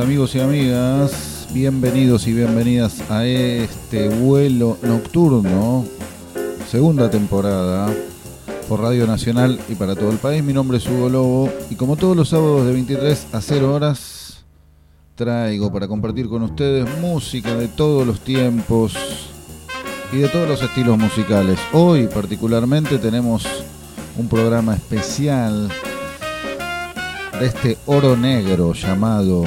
Amigos y amigas, bienvenidos y bienvenidas a este vuelo nocturno, segunda temporada, por Radio Nacional y para todo el país. Mi nombre es Hugo Lobo y como todos los sábados de 23 a 0 horas, traigo para compartir con ustedes música de todos los tiempos y de todos los estilos musicales. Hoy particularmente tenemos un programa especial de este oro negro llamado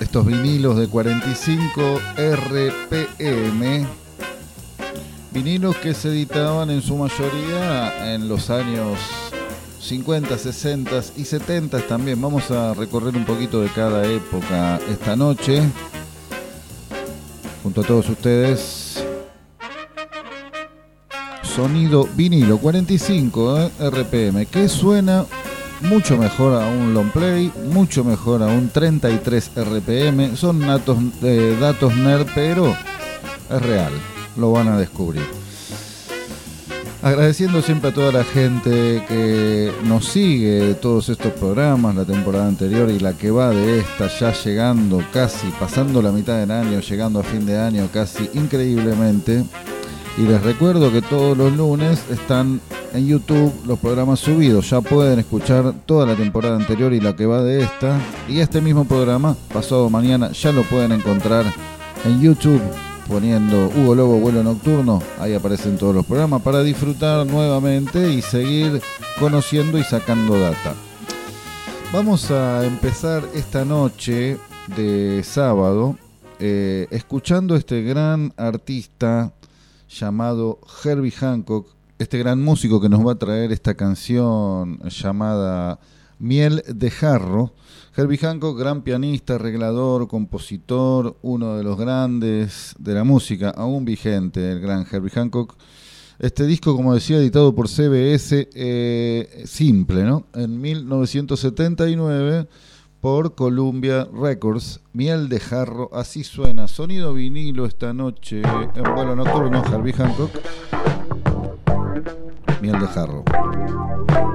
estos vinilos de 45 RPM, vinilos que se editaban en su mayoría en los años 50, 60 y 70 también. Vamos a recorrer un poquito de cada época esta noche, junto a todos ustedes. Sonido vinilo 45 eh, RPM, que suena mucho mejor a un long play, mucho mejor a un 33 RPM. Son datos, eh, datos nerd, pero es real, lo van a descubrir. Agradeciendo siempre a toda la gente que nos sigue todos estos programas, la temporada anterior y la que va de esta, ya llegando casi, pasando la mitad del año, llegando a fin de año casi increíblemente. Y les recuerdo que todos los lunes están en YouTube los programas subidos. Ya pueden escuchar toda la temporada anterior y la que va de esta. Y este mismo programa, pasado mañana, ya lo pueden encontrar en YouTube poniendo Hugo Lobo Vuelo Nocturno. Ahí aparecen todos los programas para disfrutar nuevamente y seguir conociendo y sacando data. Vamos a empezar esta noche de sábado eh, escuchando este gran artista llamado Herbie Hancock, este gran músico que nos va a traer esta canción llamada Miel de Jarro. Herbie Hancock, gran pianista, arreglador, compositor, uno de los grandes de la música, aún vigente, el gran Herbie Hancock. Este disco, como decía, editado por CBS, eh, simple, ¿no? En 1979 por Columbia Records. Miel de jarro, así suena. Sonido vinilo esta noche en vuelo nocturno, Harvey Hancock. Miel de jarro.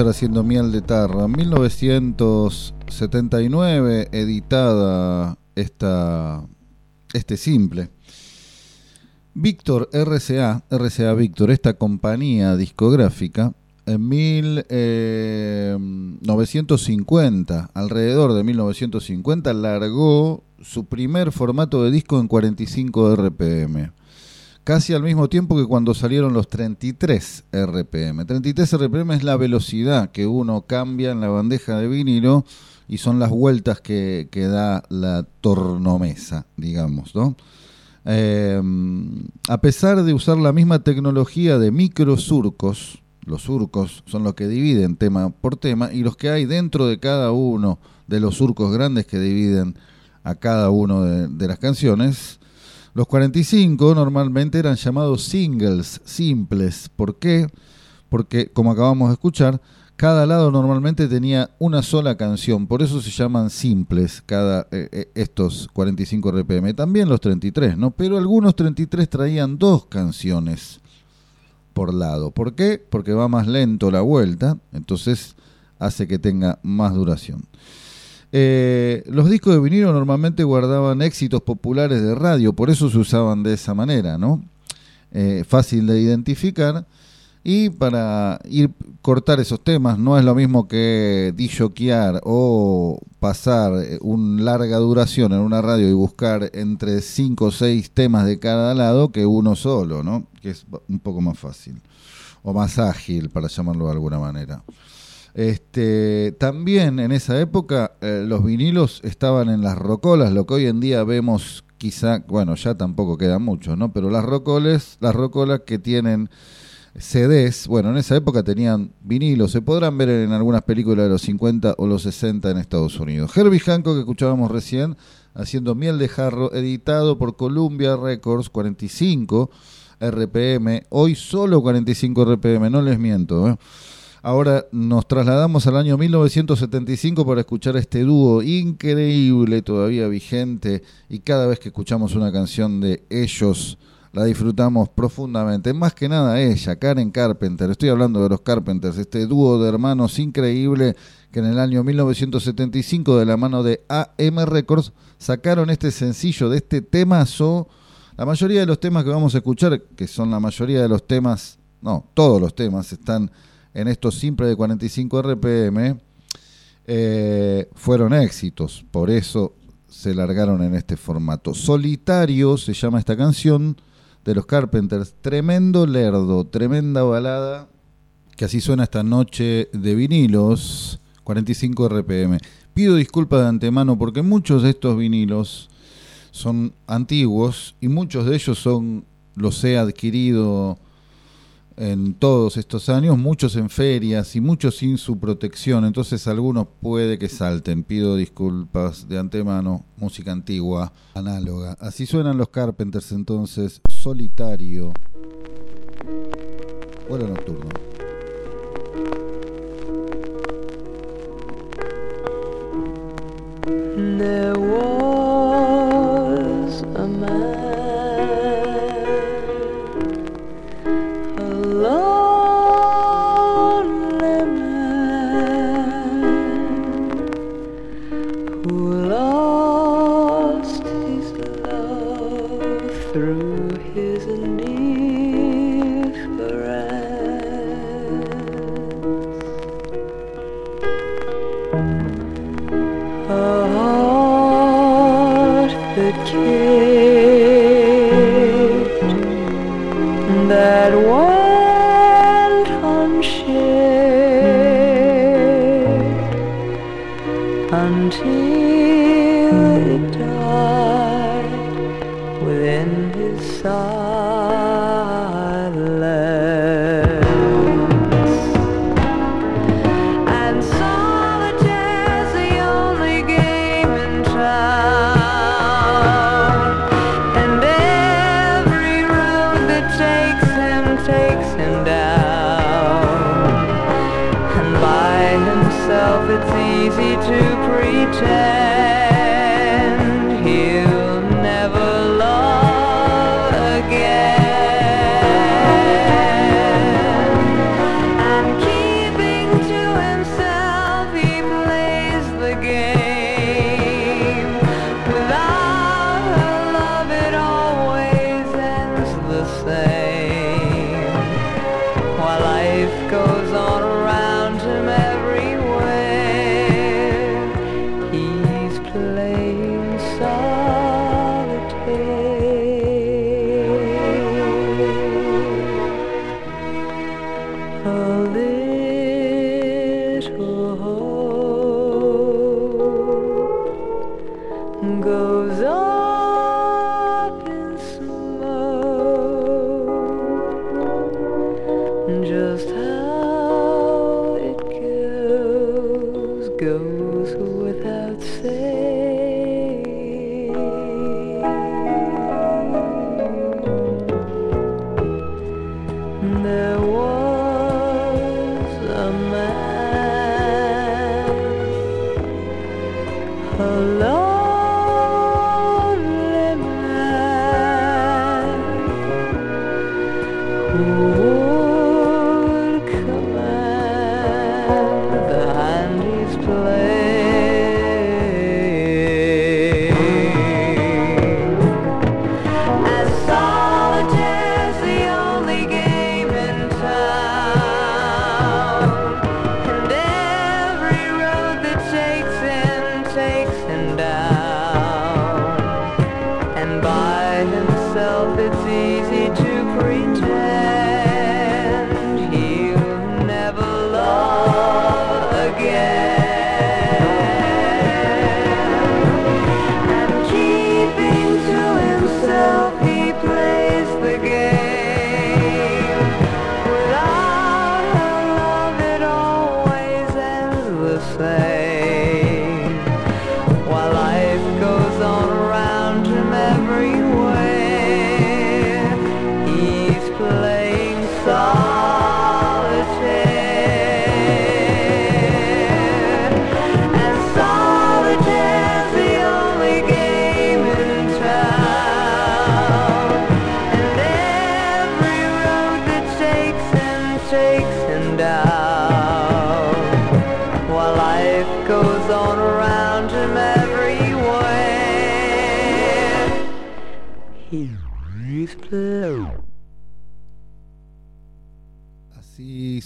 Haciendo Miel de Tarra. 1979 editada esta, este simple. Víctor RCA, RCA Víctor, esta compañía discográfica, en 1950, alrededor de 1950, largó su primer formato de disco en 45 RPM. Casi al mismo tiempo que cuando salieron los 33 RPM. 33 RPM es la velocidad que uno cambia en la bandeja de vinilo y son las vueltas que, da la tornomesa, digamos, ¿no? Eh, a pesar de usar la misma tecnología de microsurcos, los surcos son los que dividen tema por tema y los que hay dentro de cada uno de los surcos grandes que dividen a cada uno de las canciones, los 45 normalmente eran llamados singles, simples. ¿Por qué? Porque, como acabamos de escuchar, cada lado normalmente tenía una sola canción, por eso se llaman simples cada eh, eh, estos 45 RPM, también los 33, ¿no? Pero algunos 33 traían dos canciones por lado. ¿Por qué? Porque va más lento la vuelta, entonces hace que tenga más duración. Eh, los discos de vinilo normalmente guardaban éxitos populares de radio, por eso se usaban de esa manera, ¿no? Eh, fácil de identificar. Y para ir cortar esos temas, no es lo mismo que disjoquear o pasar una larga duración en una radio y buscar entre 5 o 6 temas de cada lado que uno solo, ¿no? Que es un poco más fácil. O más ágil, para llamarlo de alguna manera. Este, también en esa época eh, los vinilos estaban en las rocolas, lo que hoy en día vemos quizá, bueno, ya tampoco queda mucho, ¿no? Pero las rocoles, las rocolas que tienen CDs, bueno, en esa época tenían vinilos, se podrán ver en algunas películas de los 50 o los 60 en Estados Unidos. Herbie Hancock, que escuchábamos recién, haciendo Miel de Jarro, editado por Columbia Records, 45 RPM, hoy solo 45 RPM, no les miento, ¿eh? Ahora nos trasladamos al año 1975 para escuchar este dúo increíble, todavía vigente, y cada vez que escuchamos una canción de ellos, la disfrutamos profundamente. Más que nada ella, Karen Carpenter, estoy hablando de los Carpenters, este dúo de hermanos increíble que en el año 1975 de la mano de AM Records sacaron este sencillo de este temazo. La mayoría de los temas que vamos a escuchar, que son la mayoría de los temas, no, todos los temas están en estos simples de 45 RPM, eh, fueron éxitos, por eso se largaron en este formato. Solitario se llama esta canción de los Carpenters, tremendo lerdo, tremenda balada, que así suena esta noche de vinilos, 45 RPM. Pido disculpas de antemano porque muchos de estos vinilos son antiguos y muchos de ellos son los he adquirido en todos estos años, muchos en ferias y muchos sin su protección, entonces algunos puede que salten. Pido disculpas de antemano, música antigua, análoga. Así suenan los Carpenters entonces, solitario. Vuelo nocturno.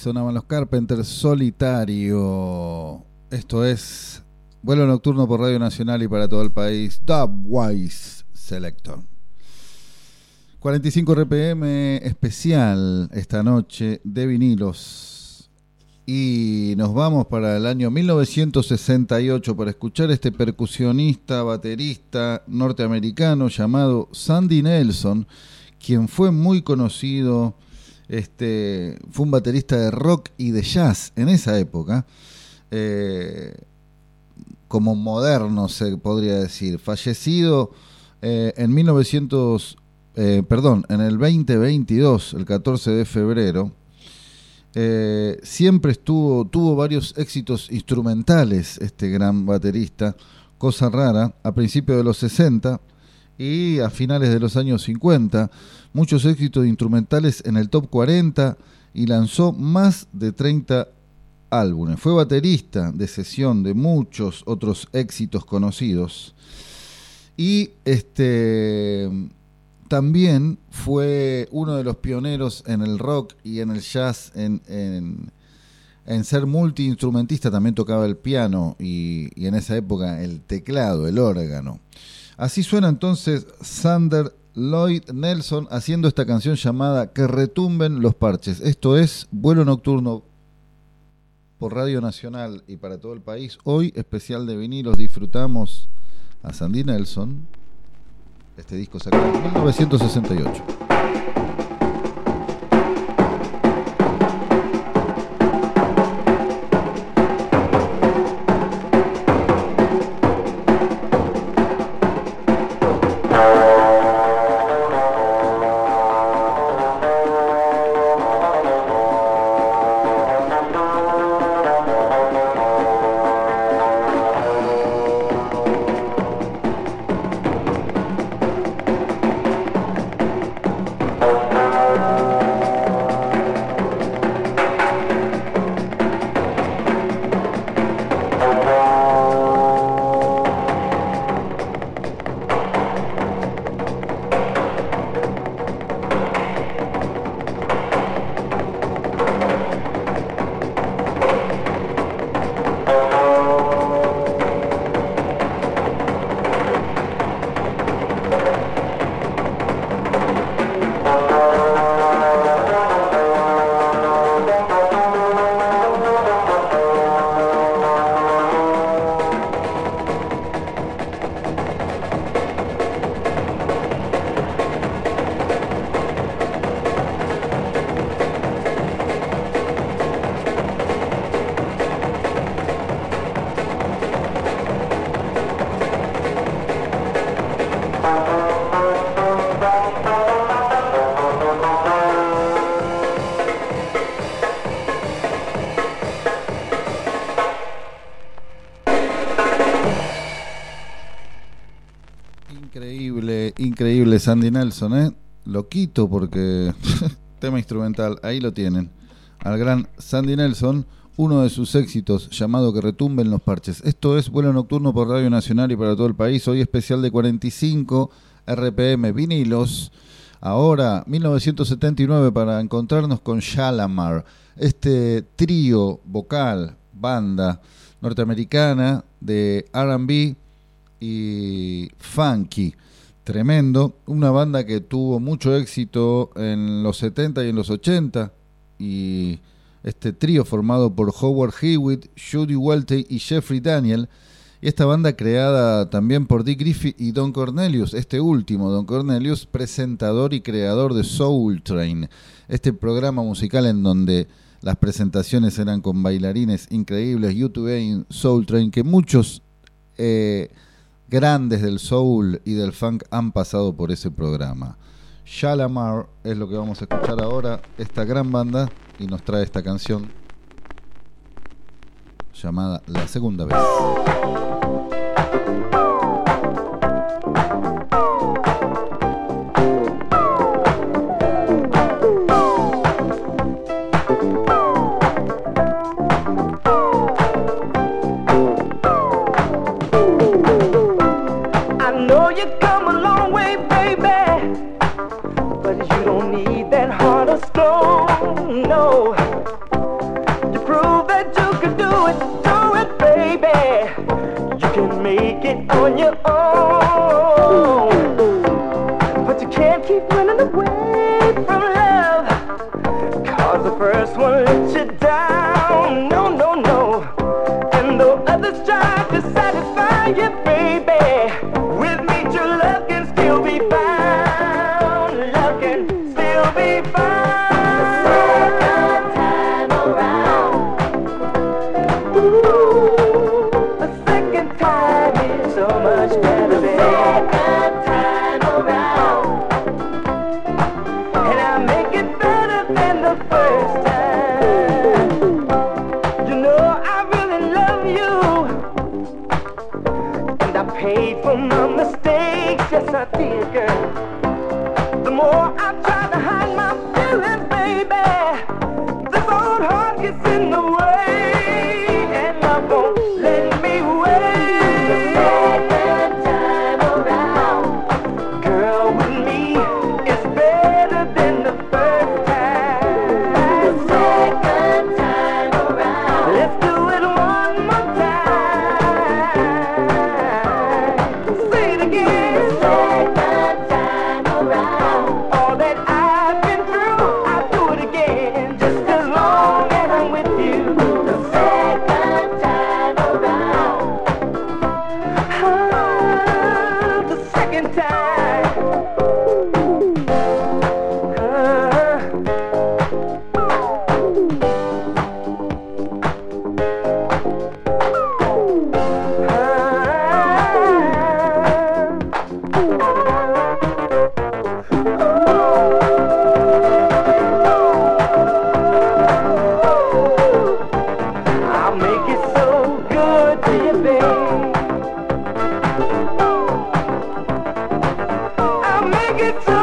Sonaban los Carpenters solitario. Esto es vuelo nocturno por Radio Nacional y para todo el país. Dubwise Selector. 45 RPM especial esta noche de vinilos. Y nos vamos para el año 1968 para escuchar este percusionista, baterista norteamericano llamado Sandy Nelson, quien fue muy conocido este, fue un baterista de rock y de jazz en esa época, eh, como moderno se podría decir, fallecido eh, en 1900, eh, perdón, en el 2022, el 14 de febrero. Siempre estuvo, tuvo varios éxitos instrumentales este gran baterista, cosa rara, a principios de los 60 y a finales de los años 50, muchos éxitos instrumentales en el top 40 y lanzó más de 30 álbumes. Fue baterista de sesión de muchos otros éxitos conocidos. Y este también fue uno de los pioneros en el rock y en el jazz, en, en, ser multiinstrumentista, también tocaba el piano y, y en esa época el teclado, el órgano. Así suena entonces Sander Lloyd Nelson haciendo esta canción llamada Que retumben los parches. Esto es Vuelo Nocturno por Radio Nacional y para todo el país. Hoy especial de vinilos disfrutamos a Sandy Nelson. Este disco sacado en 1968. Increíble, Sandy Nelson, ¿eh? Lo quito porque tema instrumental, ahí lo tienen. Al gran Sandy Nelson, uno de sus éxitos llamado Que retumben los parches. Esto es vuelo nocturno por Radio Nacional y para todo el país. Hoy especial de 45 RPM vinilos. Ahora, 1979, para encontrarnos con Shalamar, este trío vocal, banda norteamericana de RB y funky. Tremendo. Una banda que tuvo mucho éxito en los 70 y en los 80. Y este trío formado por Howard Hewitt, Judy Welty y Jeffrey Daniel. Y esta banda creada también por Dick Griffith y Don Cornelius, este último, Don Cornelius, presentador y creador de Soul Train, este programa musical en donde las presentaciones eran con bailarines increíbles, YouTube en Soul Train, que muchos eh, grandes del soul y del funk han pasado por ese programa. Shalamar es lo que vamos a escuchar ahora, esta gran banda, y nos trae esta canción llamada La Segunda Vez. No, you prove that you can do it, do it, baby. You can make it on your own, get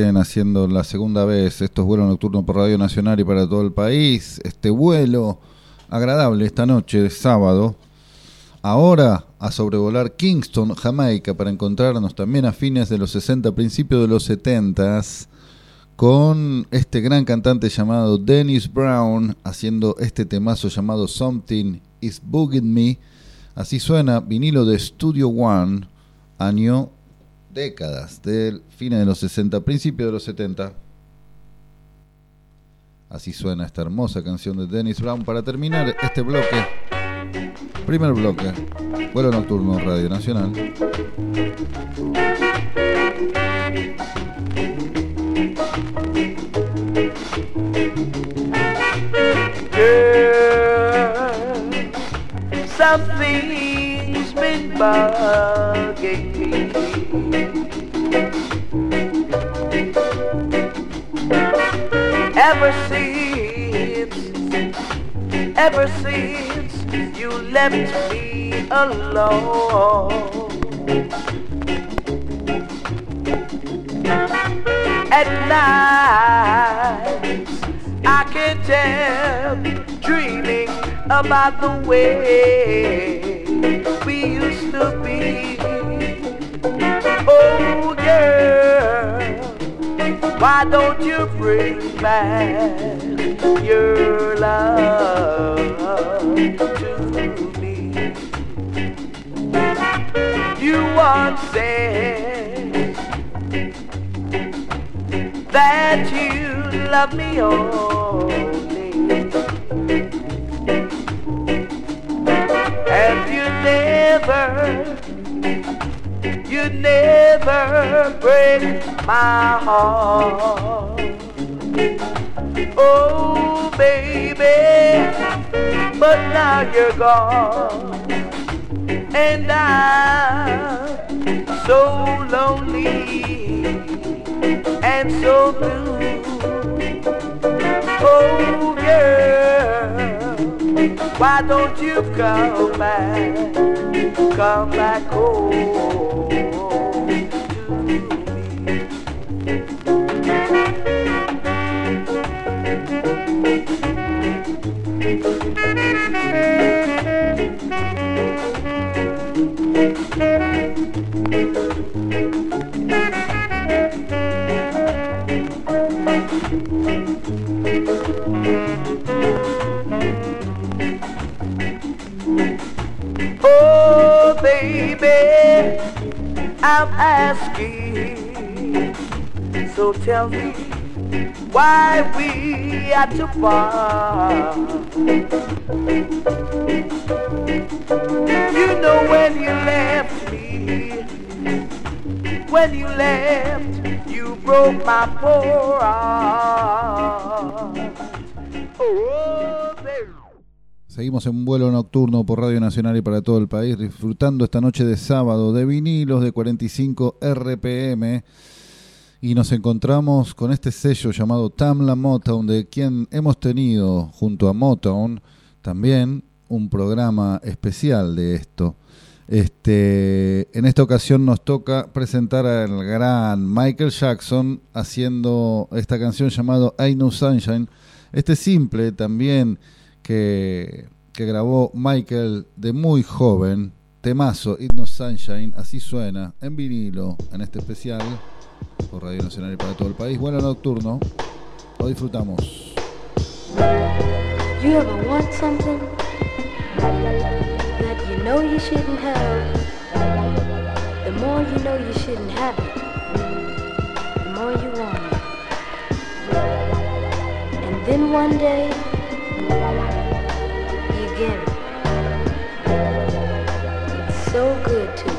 haciendo la segunda vez estos vuelos nocturnos por Radio Nacional y para todo el país. Este vuelo agradable esta noche de sábado. Ahora a sobrevolar Kingston, Jamaica, para encontrarnos también a fines de los 60, principios de los 70 con este gran cantante llamado Dennis Brown haciendo este temazo llamado Something is Bugging Me. Así suena vinilo de Studio One, año décadas, del fines de los 60, principios de los 70. Así suena esta hermosa canción de Dennis Brown para terminar este bloque. Primer bloque, vuelo nocturno Radio Nacional. Girl, something's been bugging Ever since, ever since you left me alone. At night, I can tell, dreaming about the way we used to be. Oh, girl, why don't you bring back your love to me? You once said that you love me only. And you never, you never break my heart. Oh, baby, but now you're gone. And I'm so lonely and so blue. Oh, girl, why don't you come back, come back home oh. I'm asking. So tell me why we are to part. You know when you left me, when you left, you broke my poor heart. Seguimos en vuelo nocturno por Radio Nacional y para todo el país, disfrutando esta noche de sábado de vinilos de 45 RPM. Y nos encontramos con este sello llamado Tamla Motown, de quien hemos tenido junto a Motown también un programa especial de esto. Este, en esta ocasión nos toca presentar al gran Michael Jackson haciendo esta canción llamado I Know Sunshine. Este simple también que, que grabó Michael de muy joven, temazo, It No Sunshine, así suena, en vinilo, en este especial, por Radio Nacional y para todo el país. Bueno nocturno, lo disfrutamos. You ever want something that you know you shouldn't have? The more you know you shouldn't have it, the more you want it. And then one day, It's so good to you.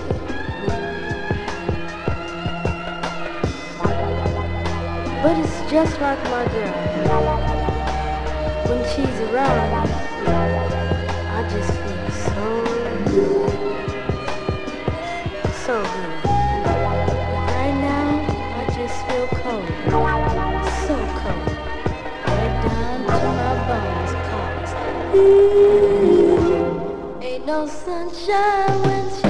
But it's just like my girl. When she's around, I just feel so good. So good. Right now, I just feel cold. So cold. Right down to my bones, ain't no sunshine when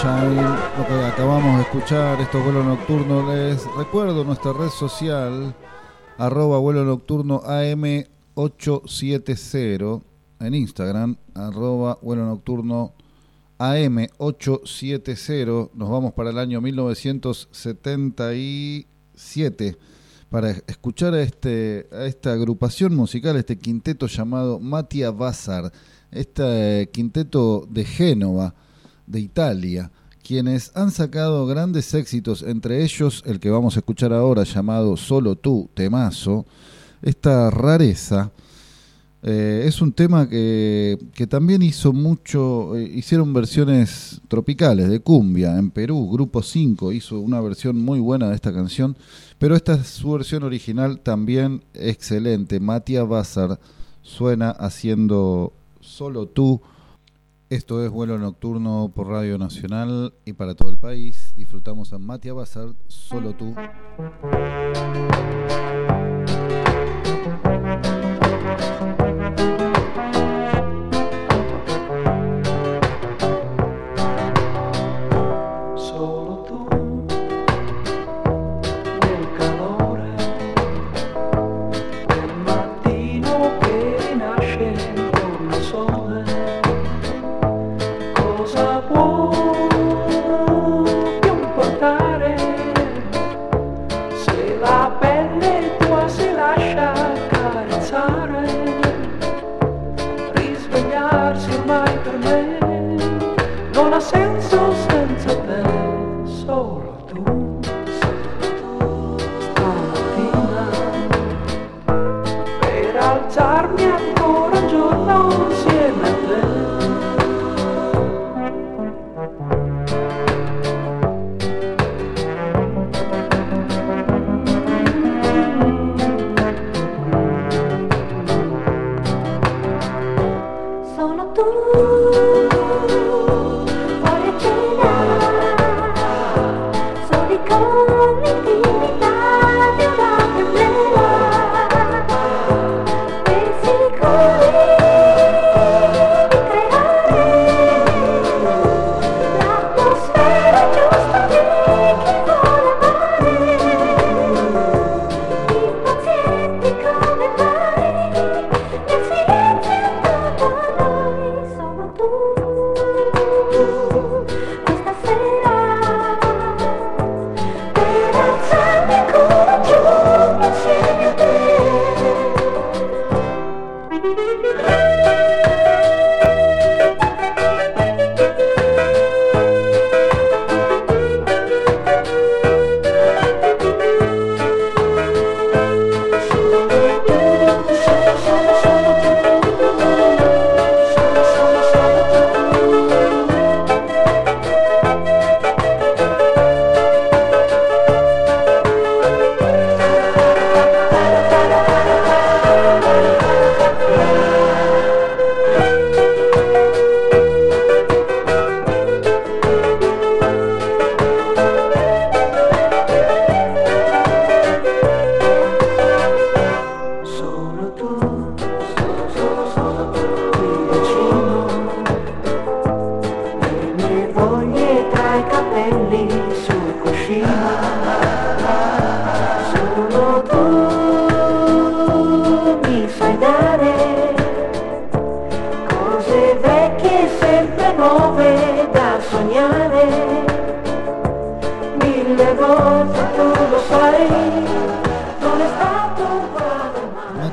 Sunshine, lo que acabamos de escuchar, estos vuelos nocturnos. Les recuerdo nuestra red social, arroba vuelo nocturno AM870 en Instagram, arroba vuelo nocturno AM870. Nos vamos para el año 1977 para escuchar a, este, a esta agrupación musical, este quinteto llamado Mattia Bazar, este quinteto de Génova, de Italia, quienes han sacado grandes éxitos, entre ellos el que vamos a escuchar ahora llamado Solo tú, temazo, esta rareza. eh, es un tema que, que también hizo mucho, eh, hicieron versiones tropicales de cumbia en Perú, Grupo 5 hizo una versión muy buena de esta canción, pero esta es su versión original también excelente. Matia Bazar suena haciendo Solo tú. Esto es vuelo nocturno por Radio Nacional y para todo el país. Disfrutamos a Matia Bazar, Solo tú.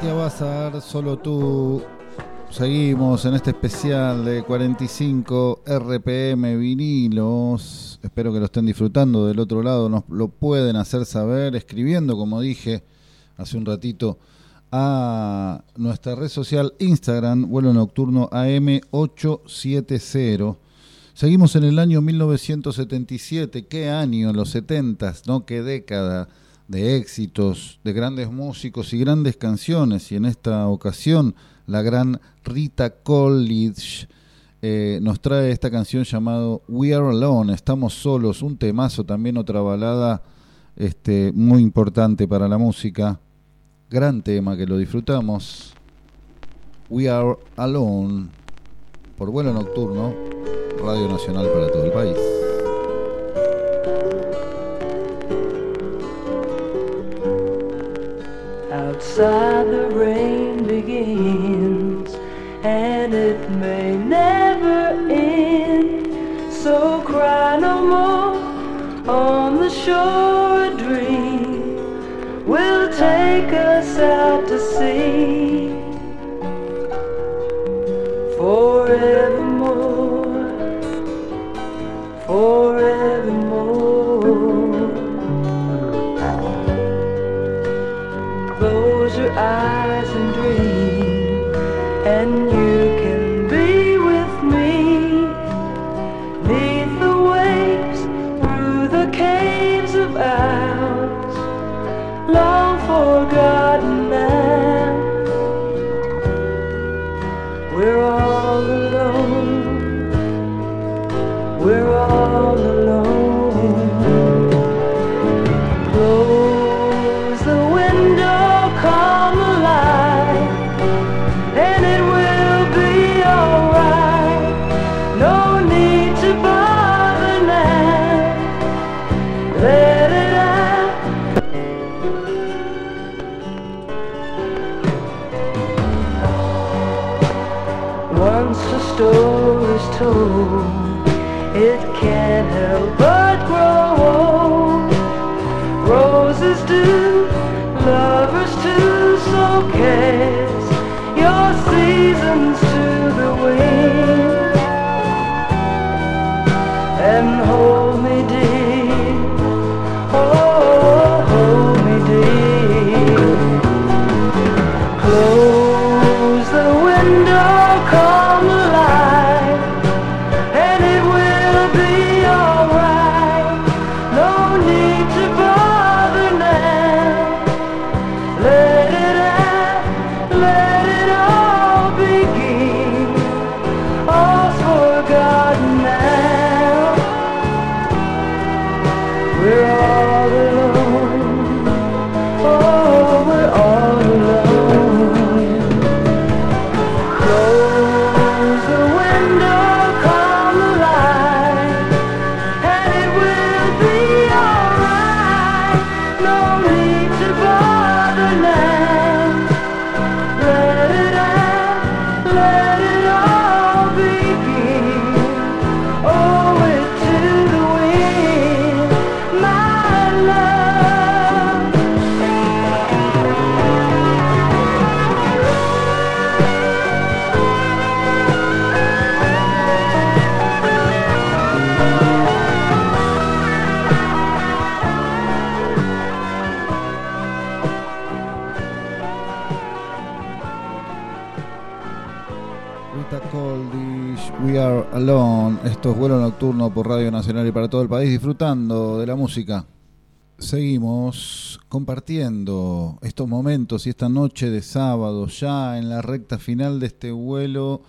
Matia Bazar, solo tú. Seguimos en este especial de 45 RPM vinilos. Espero que lo estén disfrutando. Del otro lado nos lo pueden hacer saber escribiendo, como dije hace un ratito, a nuestra red social Instagram, vuelo nocturno AM870. Seguimos en el año 1977. ¿Qué año? Los 70, ¿no? ¿Qué década de éxitos, de grandes músicos y grandes canciones? Y en esta ocasión, la gran Rita Coolidge eh, nos trae esta canción llamado We Are Alone, Estamos Solos, un temazo, también otra balada este, muy importante para la música. Gran tema que lo disfrutamos. We Are Alone, por vuelo nocturno, Radio Nacional para todo el país. Outside the rain begins, and it may never end. So cry no more on the shore. A dream will take us out to sea forevermore, forevermore. I vuelo nocturno por Radio Nacional y para todo el país, disfrutando de la música. Seguimos compartiendo estos momentos y esta noche de sábado, ya en la recta final de este vuelo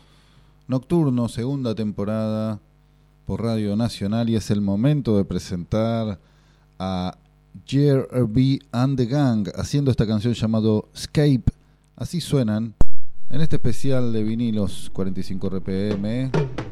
nocturno, segunda temporada por Radio Nacional. Y es el momento de presentar a JRB and the Gang haciendo esta canción llamado Escape. Así suenan en este especial de vinilos 45 RPM.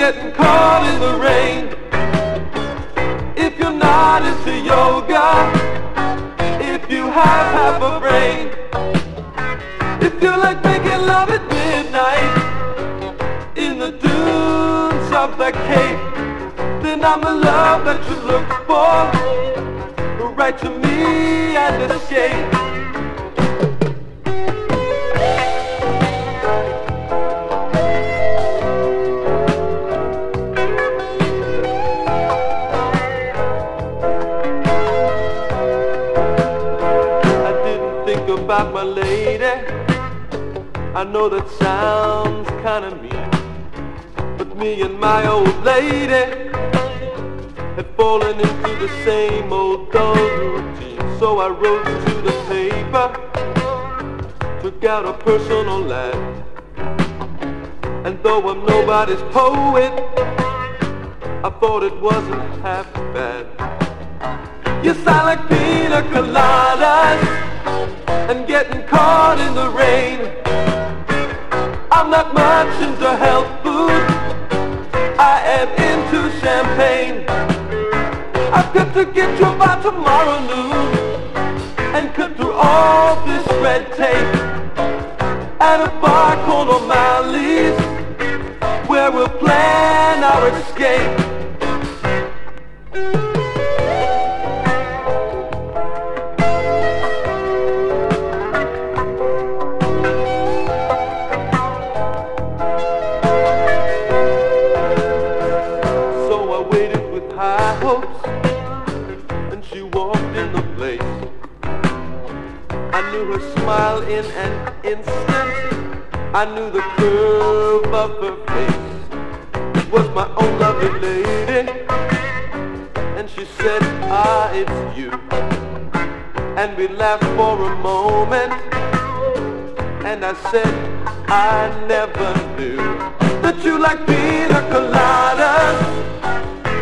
getting caught in the rain, if you're not into yoga, if you have half a brain, if you like making love at midnight in the dunes of the Cape, then I'm the love that you look for. Write to me and escape. Think my lady. I know that sounds kinda mean. But me and my old lady had fallen into the same old dull routine. So I wrote to the paper, took out a personal letter. And though I'm nobody's poet, I thought it wasn't half bad. You sound like pina coladas and getting caught in the rain. I'm not much into health food. I am into champagne. I've got to get you by tomorrow noon and cut through all this red tape at a bar called O'Malley's where we'll plan our escape. Smile in an instant. I knew the curve of her face. Was my own lovely lady, and she said, Ah, it's you. And we laughed for a moment, and I said, I never knew that you like pina coladas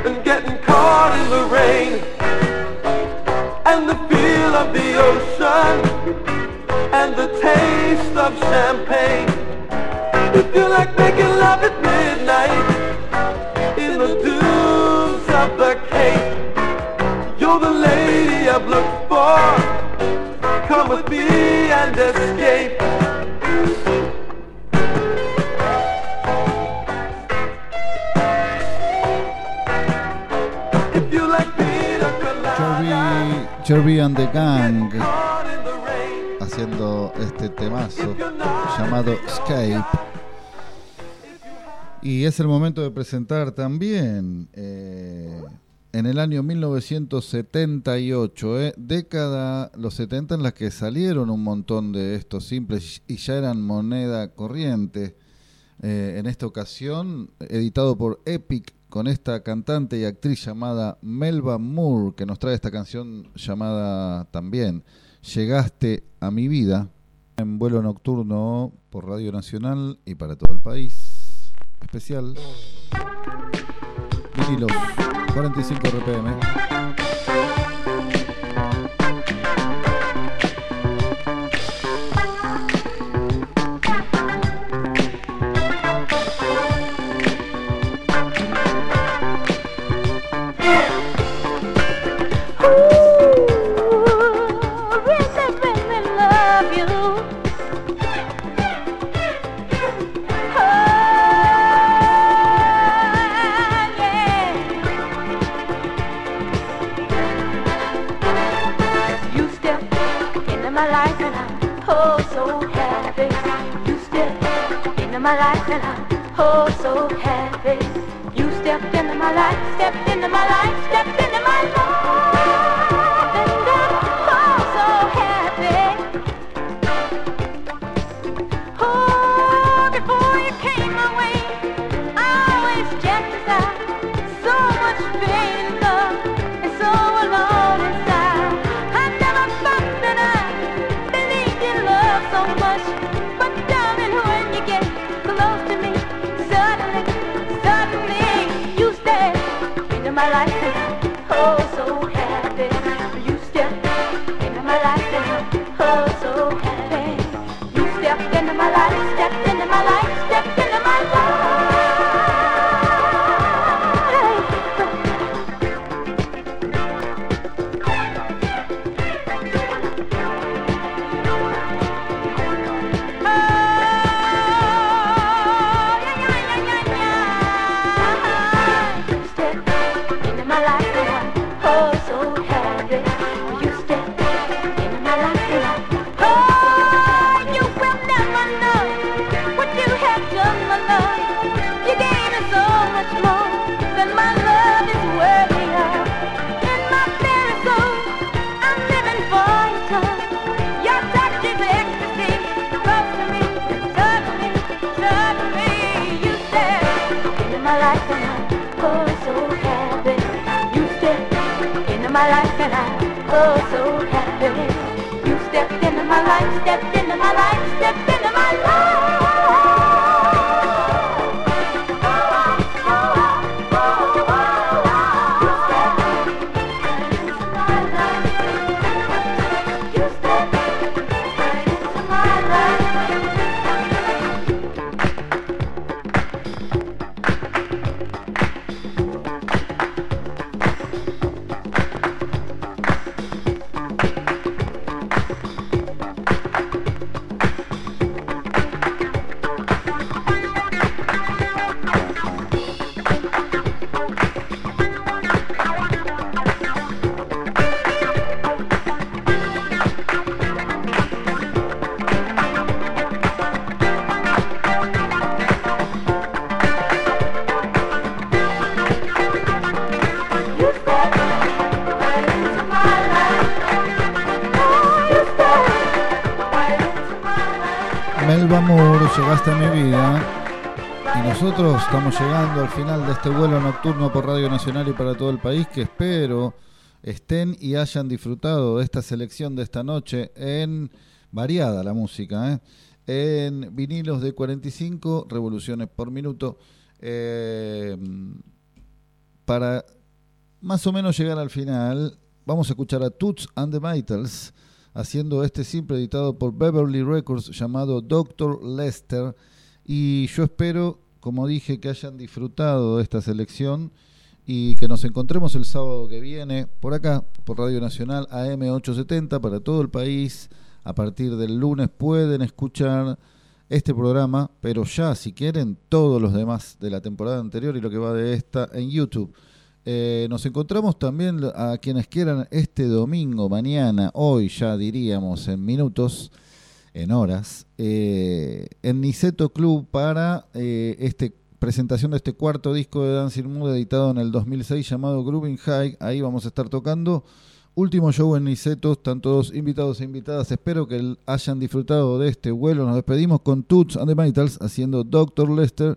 and getting caught in the rain and the feel of the ocean and the taste of champagne. You like making love at midnight in the dunes of the Cape, you're the lady I've looked for. Come with me and escape. Jerry and the Gang haciendo este temazo llamado Escape. Y es el momento de presentar también eh, en el año 1978, eh, década, los 70 en las que salieron un montón de estos simples y ya eran moneda corriente. Eh, en esta ocasión, editado por Epic, con esta cantante y actriz llamada Melba Moore, que nos trae esta canción llamada también Llegaste a mi vida, en vuelo nocturno por Radio Nacional y para todo el país. Especial. Vinilos, 45 RPM. And I'm oh so happy. You stepped into my life, stepped into my life, stepped into my life. close. line, stepped into my life stepped este vuelo nocturno por Radio Nacional y para todo el país, que espero estén y hayan disfrutado de esta selección de esta noche en variada la música, ¿eh? en vinilos de 45 revoluciones por minuto, eh, para más o menos llegar al final, vamos a escuchar a Toots and the Maytals haciendo este simple editado por Beverly Records llamado Dr. Lester. Y yo espero, como dije, que hayan disfrutado de esta selección y que nos encontremos el sábado que viene por acá, por Radio Nacional AM870 para todo el país. A partir del lunes pueden escuchar este programa, pero ya si quieren todos los demás de la temporada anterior y lo que va de esta en YouTube. Eh, nos encontramos también a quienes quieran este domingo, mañana, hoy ya diríamos en minutos, en horas, eh, en Niceto Club para eh, este presentación de este cuarto disco de Dancing Mood editado en el 2006 llamado Grooving High. Ahí vamos a estar tocando. Último show en Niceto, están todos invitados e invitadas. Espero que hayan disfrutado de este vuelo. Nos despedimos con Toots and the Maytals haciendo Dr. Lester.